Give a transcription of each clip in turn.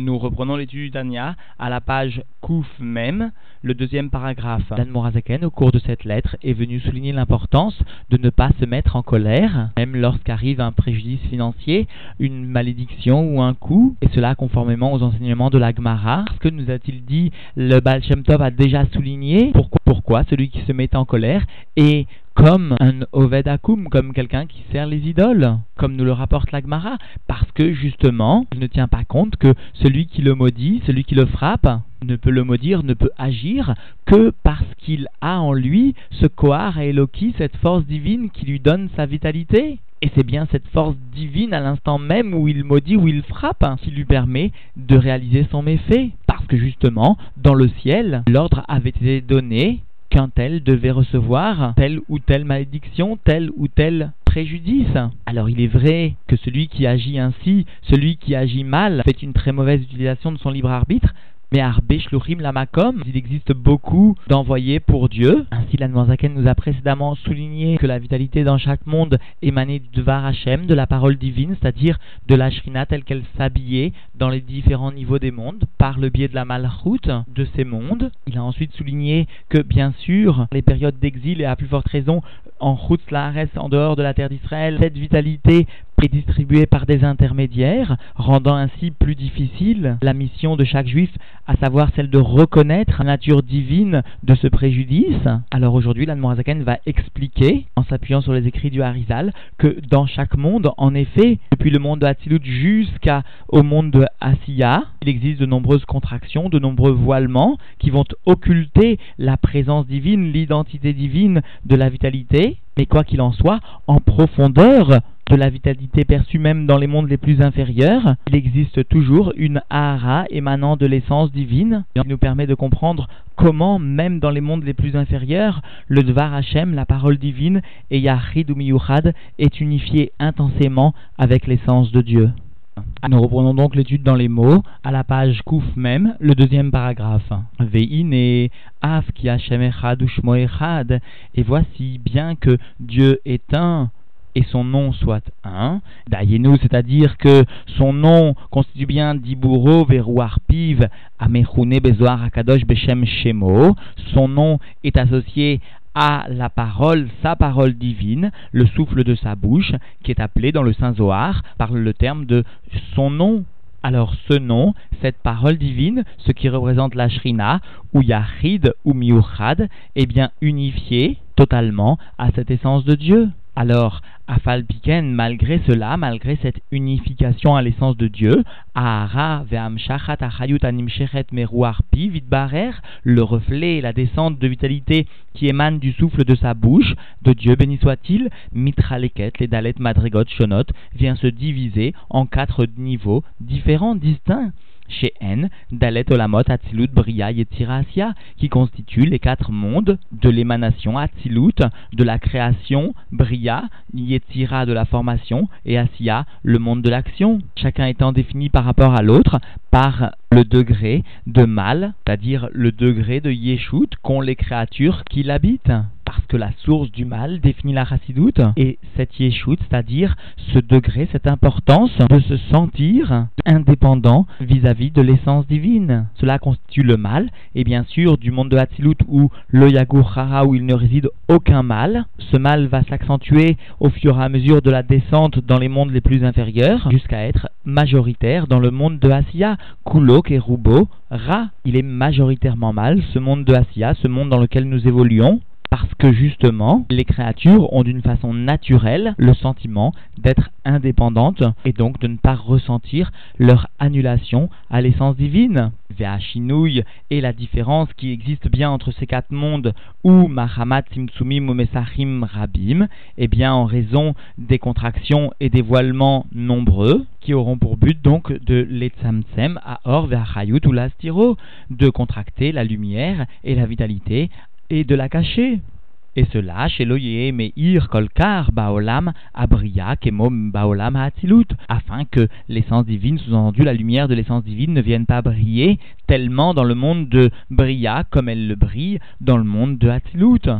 Nous reprenons l'étude du Tania à la page Kouf même, le deuxième paragraphe. Dan Morazaken, au cours de cette lettre, est venu souligner l'importance de ne pas se mettre en colère, même lorsqu'arrive un préjudice financier, une malédiction ou un coup, et cela conformément aux enseignements de la Gemara. Ce que nous a-t-il dit Le Baal a déjà souligné pourquoi celui qui se met en colère est comme un Oved Akum, comme quelqu'un qui sert les idoles, comme nous le rapporte l'Agmara, parce que justement, il ne tient pas compte que celui qui le maudit, celui qui le frappe, ne peut le maudire, ne peut agir que parce qu'il a en lui ce Kohar et Eloki, cette force divine qui lui donne sa vitalité. Et c'est bien cette force divine à l'instant même où il maudit, où il frappe, qui lui permet de réaliser son méfait. Parce que justement, dans le ciel, l'ordre avait été donné qu'un tel devait recevoir telle ou telle malédiction, tel ou tel préjudice. Alors il est vrai que celui qui agit ainsi, celui qui agit mal, fait une très mauvaise utilisation de son libre arbitre, mais Arbe Shluchim Lamakom, il existe beaucoup d'envoyés pour Dieu. Ainsi, l'Anmoisaken nous a précédemment souligné que la vitalité dans chaque monde émanait du Dvar Hashem, de la parole divine, c'est-à-dire de la Shrina telle qu'elle s'habillait dans les différents niveaux des mondes, par le biais de la malroute de ces mondes. Il a ensuite souligné que, bien sûr, les périodes d'exil et à plus forte raison en Chutz en dehors de la terre d'Israël, cette vitalité est distribuée par des intermédiaires, rendant ainsi plus difficile la mission de chaque juif, à savoir celle de reconnaître la nature divine de ce préjudice. Alors aujourd'hui, l'Anmorazaken va expliquer, en s'appuyant sur les écrits du Harizal, que dans chaque monde, en effet, depuis le monde de Hatzilut jusqu'au monde de Asiya, il existe de nombreuses contractions, de nombreux voilements qui vont occulter la présence divine, l'identité divine de la vitalité. Mais quoi qu'il en soit, en profondeur, de la vitalité perçue même dans les mondes les plus inférieurs, il existe toujours une ahara émanant de l'essence divine, qui nous permet de comprendre comment, même dans les mondes les plus inférieurs, le Dvar Hashem, la parole divine, et Yahid ou est unifié intensément avec l'essence de Dieu. Nous reprenons donc l'étude dans les mots, à la page Kouf même, le deuxième paragraphe. Ve'ine Af ki Hashem echad echad. Et voici, bien que Dieu est un, et son nom soit un. Dayenu, c'est-à-dire que son nom constitue bien Diburo Verouar Piv Amechune Bezoar Akadosh Beshem Shemo. Son nom est associé à la parole, sa parole divine, le souffle de sa bouche, qui est appelé dans le Saint Zohar par le terme de son nom. Alors ce nom, cette parole divine, ce qui représente la Shrina, ou Yahid ou Miuchad, est bien unifié totalement à cette essence de Dieu. Alors, Afalpiken, malgré cela, malgré cette unification à l'essence de Dieu, Ahara ve'amshachat achayut animshechet meruar pi vidbarer, le reflet, la descente de vitalité qui émane du souffle de sa bouche, de Dieu béni soit-il, mitraleket, les dalet madrigot shonot, vient se diviser en quatre niveaux différents, distincts chez N, Dalet Olamot, Atzilut, Bria, Yetzira, qui constituent les quatre mondes de l'émanation, Atzilut, de la création, Bria, Yetzira, de la formation, et Asiya, le monde de l'action, chacun étant défini par rapport à l'autre par le degré de mal, c'est-à-dire le degré de Yeshut qu'ont les créatures qui l'habitent. Parce que la source du mal définit la chassidoute et cette yeshut, c'est-à-dire ce degré, cette importance de se sentir indépendant vis-à-vis de l'essence divine. Cela constitue le mal et bien sûr du monde de Hatzilut où le Yagur où il ne réside aucun mal, ce mal va s'accentuer au fur et à mesure de la descente dans les mondes les plus inférieurs jusqu'à être majoritaire dans le monde de Asiya, Kulok et Rubo, Ra. Il est majoritairement mal, ce monde de Asiya, ce monde dans lequel nous évoluons, parce que justement, les créatures ont d'une façon naturelle le sentiment d'être indépendantes et donc de ne pas ressentir leur annulation à l'essence divine. Ve'achinouille et la différence qui existe bien entre ces quatre mondes ou Mahamat Simtsumim ou Mesachim Rabim, eh bien en raison des contractions et des voilements nombreux qui auront pour but donc de l'Etzamtsem à Or Ve'achayut ou l'Astiro, de contracter la lumière et la vitalité et de la cacher. Et cela chez l'oye meir kolkar baolam abria kemom baolam hatilut, afin que l'essence divine, sous-entendu la lumière de l'essence divine, ne vienne pas briller tellement dans le monde de Bria comme elle le brille dans le monde de Hatilut.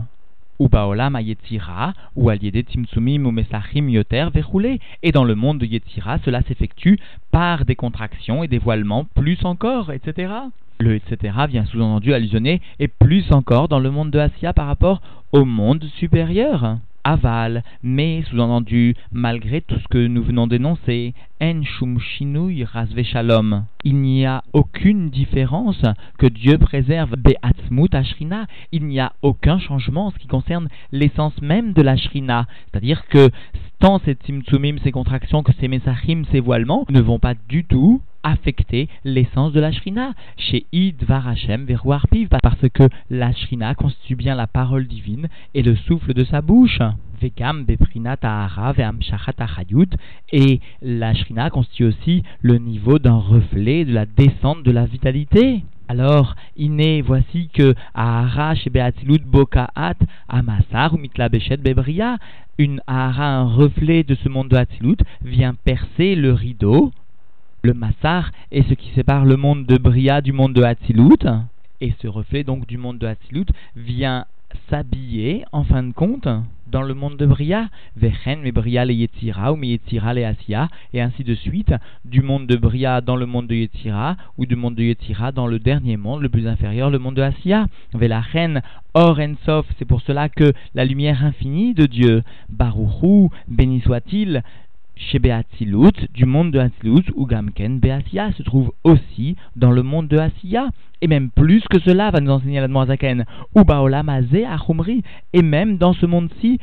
Ou baolam a Yetzira, ou aliede timtsumim ou mesachim yoter verroulé. Et dans le monde de Yetzira, cela s'effectue par des contractions et des voilements plus encore, etc. Le etc. vient sous-entendu allusionner et plus encore dans le monde de Asya par rapport au monde supérieur aval, mais sous-entendu, malgré tout ce que nous venons d'énoncer, en shum shinui shalom. Il n'y a aucune différence que Dieu préserve be'atzmut ashrina. Il n'y a aucun changement en ce qui concerne l'essence même de la shrina. C'est-à-dire que tant ces tzimtzumim, ces contractions, que ces mesachim, ces voilements, ne vont pas du tout affecter l'essence de la shrina. Chez Id Varachem Veruarpiv, parce que la shrina constitue bien la parole divine et le souffle de sa bouche. Vegam Beprinat et la shrina constitue aussi le niveau d'un reflet de la descente de la vitalité. Alors, iné, voici que Ahara chez Beatilut Bokaat Amasar ou Mitla Bebria, une Ahara, un reflet de ce monde de Hatzilut, vient percer le rideau le Massar est ce qui sépare le monde de Bria du monde de Hatzilut. Et ce reflet donc du monde de Hatzilut vient s'habiller en fin de compte dans le monde de Bria, Vechen, mais Bria les Yetzira, ou Yetzira les Asiya, et ainsi de suite, du monde de Bria dans le monde de Yetzira, ou du monde de Yetzira dans le dernier monde, le plus inférieur, le monde de Asiya. Velachen, Or Ensof, c'est pour cela que la lumière infinie de Dieu, Baruchou, béni soit-il, chez Beatzilut, du monde de Hatzilut, ou Gamken, Beatia se trouve aussi dans le monde de Asiya. Et même plus que cela, va nous enseigner la Zaken, ou Baolam Achumri, et même dans ce monde-ci,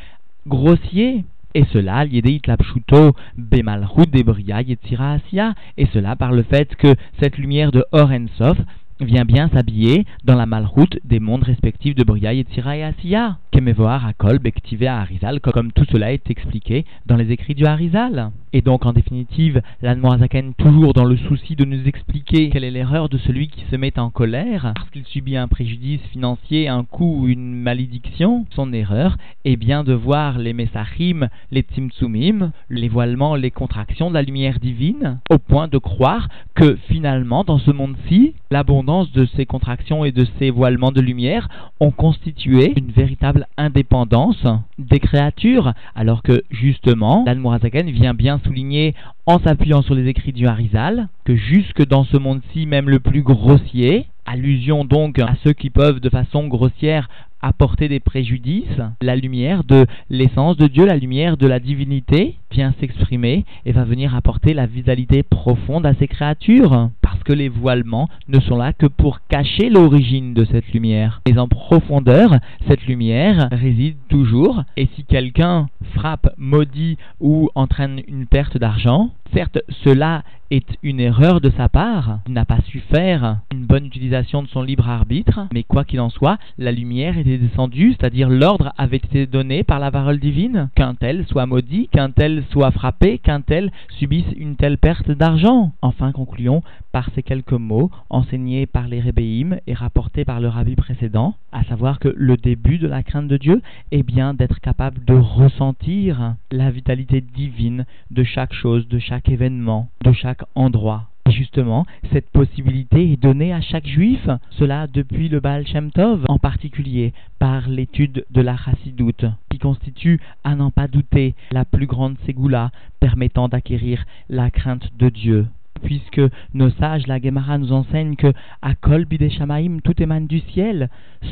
grossier. Et cela, l'idée Lapshuto, Bemalchut, Debria, Yetzira Asiya, et cela par le fait que cette lumière de Orensof vient bien s'habiller dans la malroute des mondes respectifs de Bria, Yetzira et Asiya. Kemevoar, Akol, Bektive, Harizal, comme tout cela est expliqué dans les écrits du Harizal. Et donc, en définitive, l'Anmoazaken, toujours dans le souci de nous expliquer quelle est l'erreur de celui qui se met en colère parce qu'il subit un préjudice financier, un coup ou une malédiction, son erreur est bien de voir les Messachim, les Tzimtzumim, les voilements, les contractions de la lumière divine, au point de croire que finalement, dans ce monde-ci, l'abondance de ces contractions et de ces voilements de lumière ont constitué une véritable indépendance des créatures, alors que justement, l'Almorazaken vient bien souligner en s'appuyant sur les écrits du Harizal que jusque dans ce monde-ci, même le plus grossier, allusion donc à ceux qui peuvent de façon grossière apporter des préjudices, la lumière de l'essence de Dieu, la lumière de la divinité vient s'exprimer et va venir apporter la vitalité profonde à ces créatures. Que les voilements ne sont là que pour cacher l'origine de cette lumière. Mais en profondeur, cette lumière réside toujours. Et si quelqu'un frappe, maudit ou entraîne une perte d'argent, certes cela est une erreur de sa part, il n'a pas su faire une bonne utilisation de son libre arbitre, mais quoi qu'il en soit, la lumière était descendue, c'est-à-dire l'ordre avait été donné par la parole divine, qu'un tel soit maudit, qu'un tel soit frappé, qu'un tel subisse une telle perte d'argent. Enfin, concluons par quelques mots enseignés par les rébéim et rapportés par le rabbi précédent, à savoir que le début de la crainte de Dieu est bien d'être capable de ressentir la vitalité divine de chaque chose, de chaque événement, de chaque endroit. Et justement, cette possibilité est donnée à chaque juif, cela depuis le Baal Shem Tov, en particulier par l'étude de la Chassidoute, qui constitue, à n'en pas douter, la plus grande ségoula permettant d'acquérir la crainte de Dieu puisque nos sages, la Gemara nous enseigne que à Kol Shamaim, tout émane du ciel,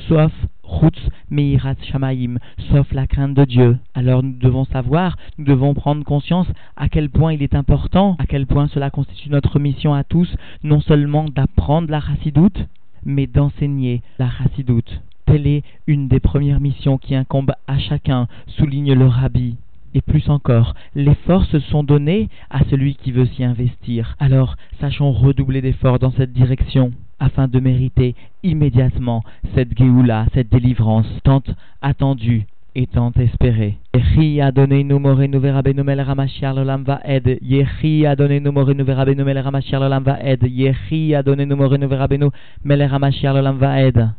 sauf Chutz Meirat Shamaim, sauf la crainte de Dieu. Alors nous devons savoir, nous devons prendre conscience à quel point il est important, à quel point cela constitue notre mission à tous, non seulement d'apprendre la Chassidoute, mais d'enseigner la Chassidoute. Telle est une des premières missions qui incombe à chacun, souligne le rabbi. Et plus encore, les forces sont données à celui qui veut s'y investir. Alors, sachons redoubler d'efforts dans cette direction afin de mériter immédiatement cette Géoula, cette délivrance tant attendue et tant espérée. Yechi adonenu morenu verabenu mel ramashiar l'olam va'ed. Yechi adonenu morenu verabenu mel ramashiar l'olam va'ed. Yechi adonenu morenu verabenu mel ramashiar l'olam va'ed.